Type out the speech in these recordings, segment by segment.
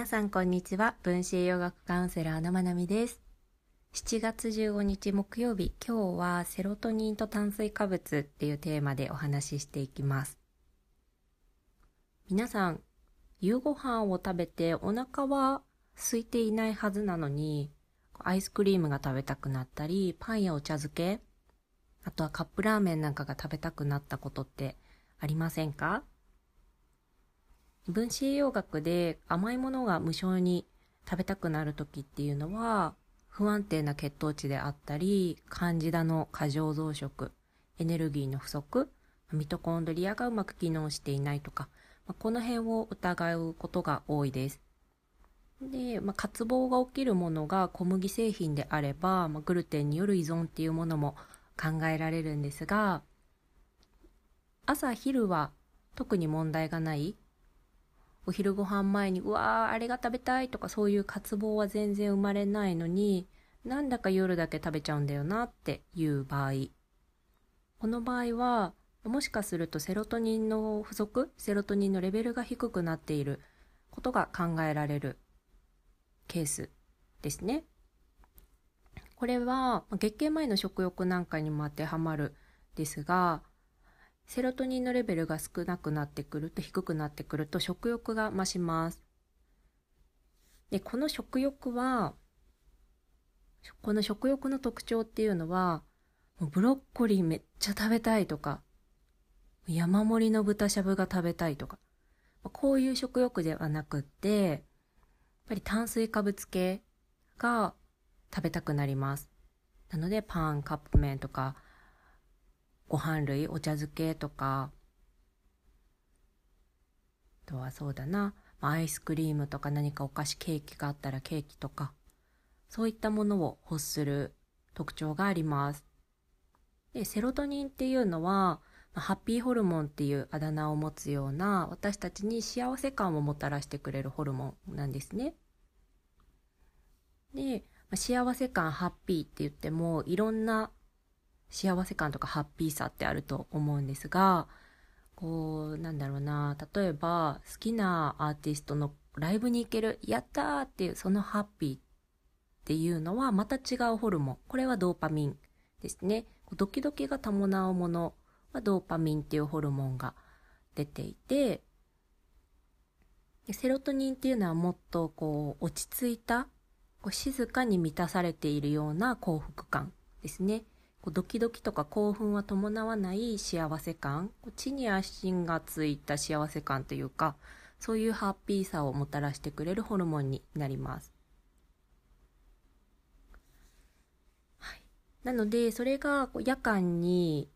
皆さんこんにちは。分子栄養学カウンセラーのまなみです。7月15日木曜日。今日はセロトニンと炭水化物っていうテーマでお話ししていきます。皆さん夕ご飯を食べてお腹は空いていないはずなのにアイスクリームが食べたくなったりパンやお茶漬けあとはカップラーメンなんかが食べたくなったことってありませんか？分子栄養学で甘いものが無性に食べたくなる時っていうのは不安定な血糖値であったりカンジダの過剰増殖エネルギーの不足ミトコンドリアがうまく機能していないとか、まこの辺を疑うことが多いです。で、まあ、渇望が起きるものが小麦製品であれば、まあ、グルテンによる依存っていうものも考えられるんですが朝昼は特に問題がないお昼ご飯前にうわーあれが食べたいとかそういう渇望は全然生まれないのになんだか夜だけ食べちゃうんだよなっていう場合この場合はもしかするとセロトニンの不足セロトニンのレベルが低くなっていることが考えられるケースですね。これは月経前の食欲なんかにも当てはまるですがセロトニンのレベルが少なくなってくると低くなってくると食欲が増します。で、この食欲は、この食欲の特徴っていうのは、ブロッコリーめっちゃ食べたいとか、山盛りの豚しゃぶが食べたいとか、こういう食欲ではなくって、やっぱり炭水化物系が食べたくなります。なのでパン、カップ麺とか、ご飯類、お茶漬けとか、あとはそうだな、アイスクリームとか何かお菓子ケーキがあったらケーキとか、そういったものを欲する特徴があります。で、セロトニンっていうのは、ハッピーホルモンっていうあだ名を持つような私たちに幸せ感をもたらしてくれるホルモンなんですね。で、幸せ感ハッピーって言ってもいろんな幸せ感とかハッピーさってあると思うんですが、こう、なんだろうな、例えば好きなアーティストのライブに行ける、やったーっていうそのハッピーっていうのはまた違うホルモン。これはドーパミンですね。ドキドキが伴うものはドーパミンっていうホルモンが出ていて、セロトニンっていうのはもっとこう落ち着いた、こう静かに満たされているような幸福感ですね。こうドキドキとか興奮は伴わない幸せ感。地に足がついた幸せ感というかそういうハッピーさをもたらしてくれるホルモンになります。はい、なのでそれがこう夜間に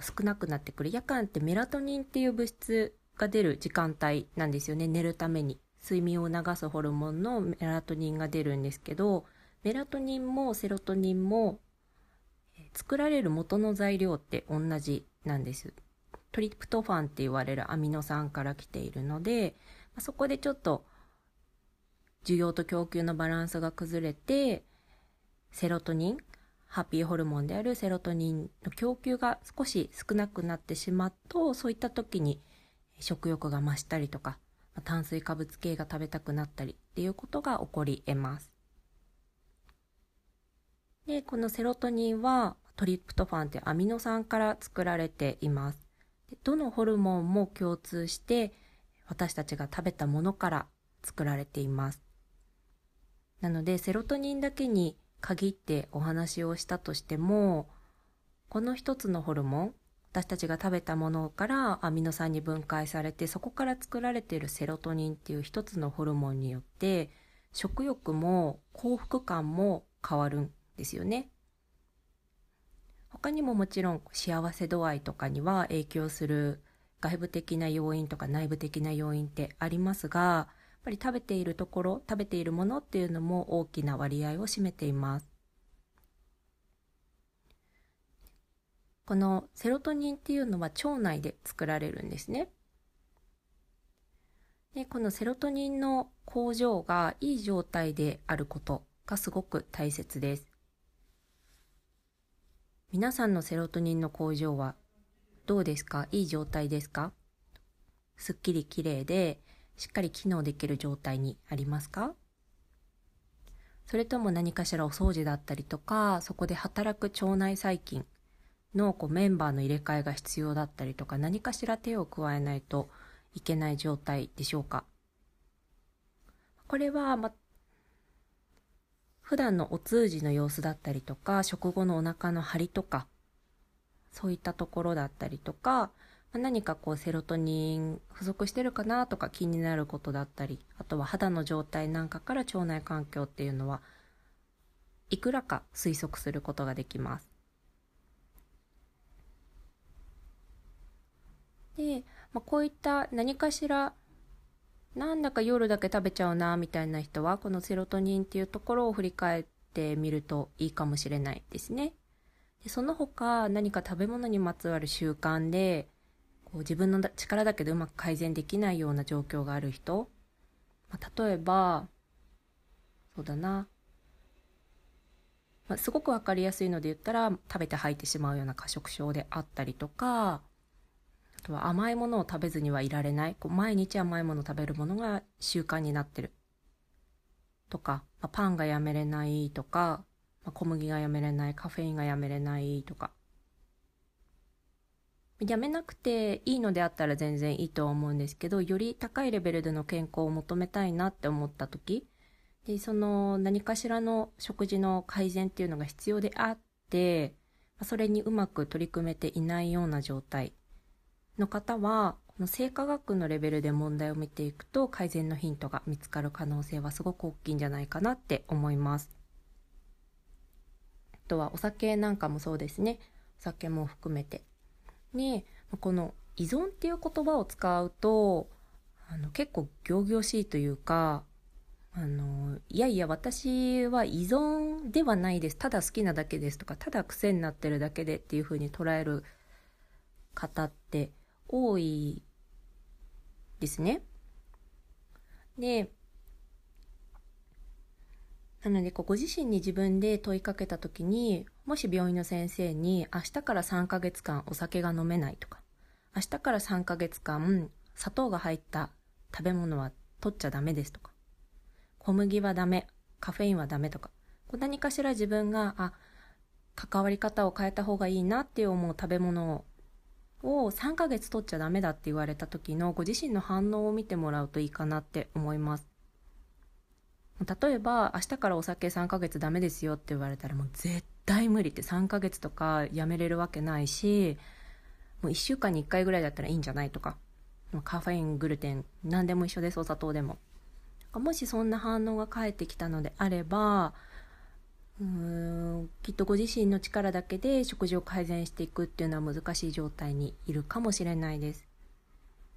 少なくなってくる。夜間ってメラトニンっていう物質が出る時間帯なんですよね。寝るために。睡眠を促すホルモンのメラトニンが出るんですけどメラトニンもセロトニンも作られる元の材料って同じなんです。トリプトファンって言われるアミノ酸から来ているので、そこでちょっと需要と供給のバランスが崩れて、セロトニン、ハッピーホルモンであるセロトニンの供給が少し少なくなってしまうと、そういった時に食欲が増したりとか、炭水化物系が食べたくなったりっていうことが起こり得ます。で、このセロトニンはトリプトファンってアミノ酸から作られています。どのホルモンも共通して私たちが食べたものから作られています。なのでセロトニンだけに限ってお話をしたとしてもこの一つのホルモン私たちが食べたものからアミノ酸に分解されてそこから作られているセロトニンっていう一つのホルモンによって食欲も幸福感も変わるんですよね。他にももちろん幸せ度合いとかには影響する外部的な要因とか内部的な要因ってありますが、やっぱり食べているところ、食べているものっていうのも大きな割合を占めています。このセロトニンっていうのは腸内で作られるんですね。でこのセロトニンの工場がいい状態であることがすごく大切です。皆さんのセロトニンの工場はどうですか？いい状態ですか？すっきり綺麗でしっかり機能できる状態にありますか？それとも何かしらお掃除だったりとか、そこで働く腸内細菌のこうメンバーの入れ替えが必要だったりとか、何かしら手を加えないといけない状態でしょうか？これは、ま、普段のお通じの様子だったりとか、食後のお腹の張りとか、そういったところだったりとか、何かこうセロトニン不足してるかなとか気になることだったり、あとは肌の状態なんかから腸内環境っていうのはいくらか推測することができます。で、まあ、こういった何かしらなんだか夜だけ食べちゃうなみたいな人はこのセロトニンっていうところを振り返ってみるといいかもしれないですね。でその他何か食べ物にまつわる習慣でこう自分の力だけでうまく改善できないような状況がある人、まあ、例えばそうだな、まあ、すごく分かりやすいので言ったら食べて吐いてしまうような過食症であったりとかとは甘いものを食べずにはいられない。こう毎日甘いものを食べるものが習慣になってる。とか、まあ、パンがやめれないとか、まあ、小麦がやめれない、カフェインがやめれないとか。やめなくていいのであったら全然いいとは思うんですけど、より高いレベルでの健康を求めたいなって思った時、で、その何かしらの食事の改善っていうのが必要であって、それにうまく取り組めていないような状態の方は、この生化学のレベルで問題を見ていくと改善のヒントが見つかる可能性はすごく大きいんじゃないかなって思います。あとはお酒なんかもそうですね。お酒も含めて。ねこの依存っていう言葉を使うと、あの結構仰々しいというか、あの、いやいや私は依存ではないです。ただ好きなだけですとか、ただ癖になってるだけでっていうふうに捉える方って多いですね。で、なので、ご自身に自分で問いかけた時に、もし病院の先生に、明日から3ヶ月間お酒が飲めないとか、明日から3ヶ月間砂糖が入った食べ物は取っちゃダメですとか、小麦はダメ、カフェインはダメとか、何かしら自分が、あ、関わり方を変えた方がいいなって思う食べ物をを3ヶ月取っちゃダメだって言われた時のご自身の反応を見てもらうといいかなって思います。例えば、明日からお酒3ヶ月ダメですよって言われたらもう絶対無理って3ヶ月とかやめれるわけないし、もう1週間に1回ぐらいだったらいいんじゃないとか、カフェイン、グルテン、何でも一緒です、お砂糖でも。もしそんな反応が返ってきたのであれば、うんきっとご自身の力だけで食事を改善していくっていうのは難しい状態にいるかもしれないです。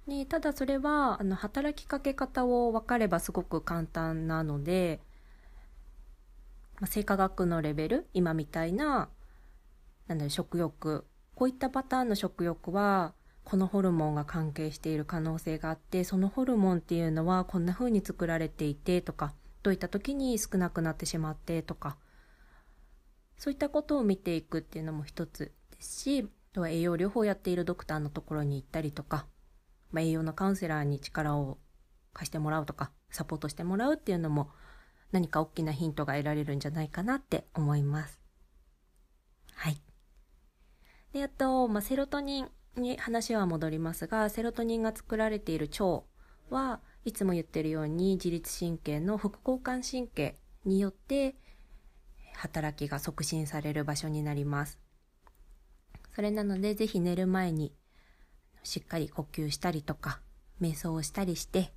ね、ただそれはあの働きかけ方を分かればすごく簡単なので、まあ、生化学のレベル今みたいななんだろう食欲こういったパターンの食欲はこのホルモンが関係している可能性があってそのホルモンっていうのはこんな風に作られていてとかどういった時に少なくなってしまってとかそういったことを見ていくっていうのも一つですし、あとは栄養療法をやっているドクターのところに行ったりとか、まあ、栄養のカウンセラーに力を貸してもらうとか、サポートしてもらうっていうのも何か大きなヒントが得られるんじゃないかなって思います。はい。で、あと、まあ、セロトニンに話は戻りますが、セロトニンが作られている腸はいつも言ってるように自律神経の副交感神経によって働きが促進される場所になります。それなので、ぜひ寝る前にしっかり呼吸したりとか、瞑想をしたりして、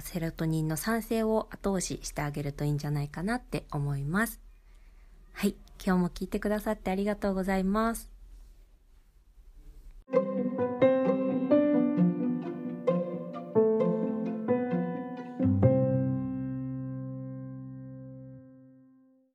セロトニンの産生を後押ししてあげるといいんじゃないかなって思います。はい。今日も聞いてくださってありがとうございます。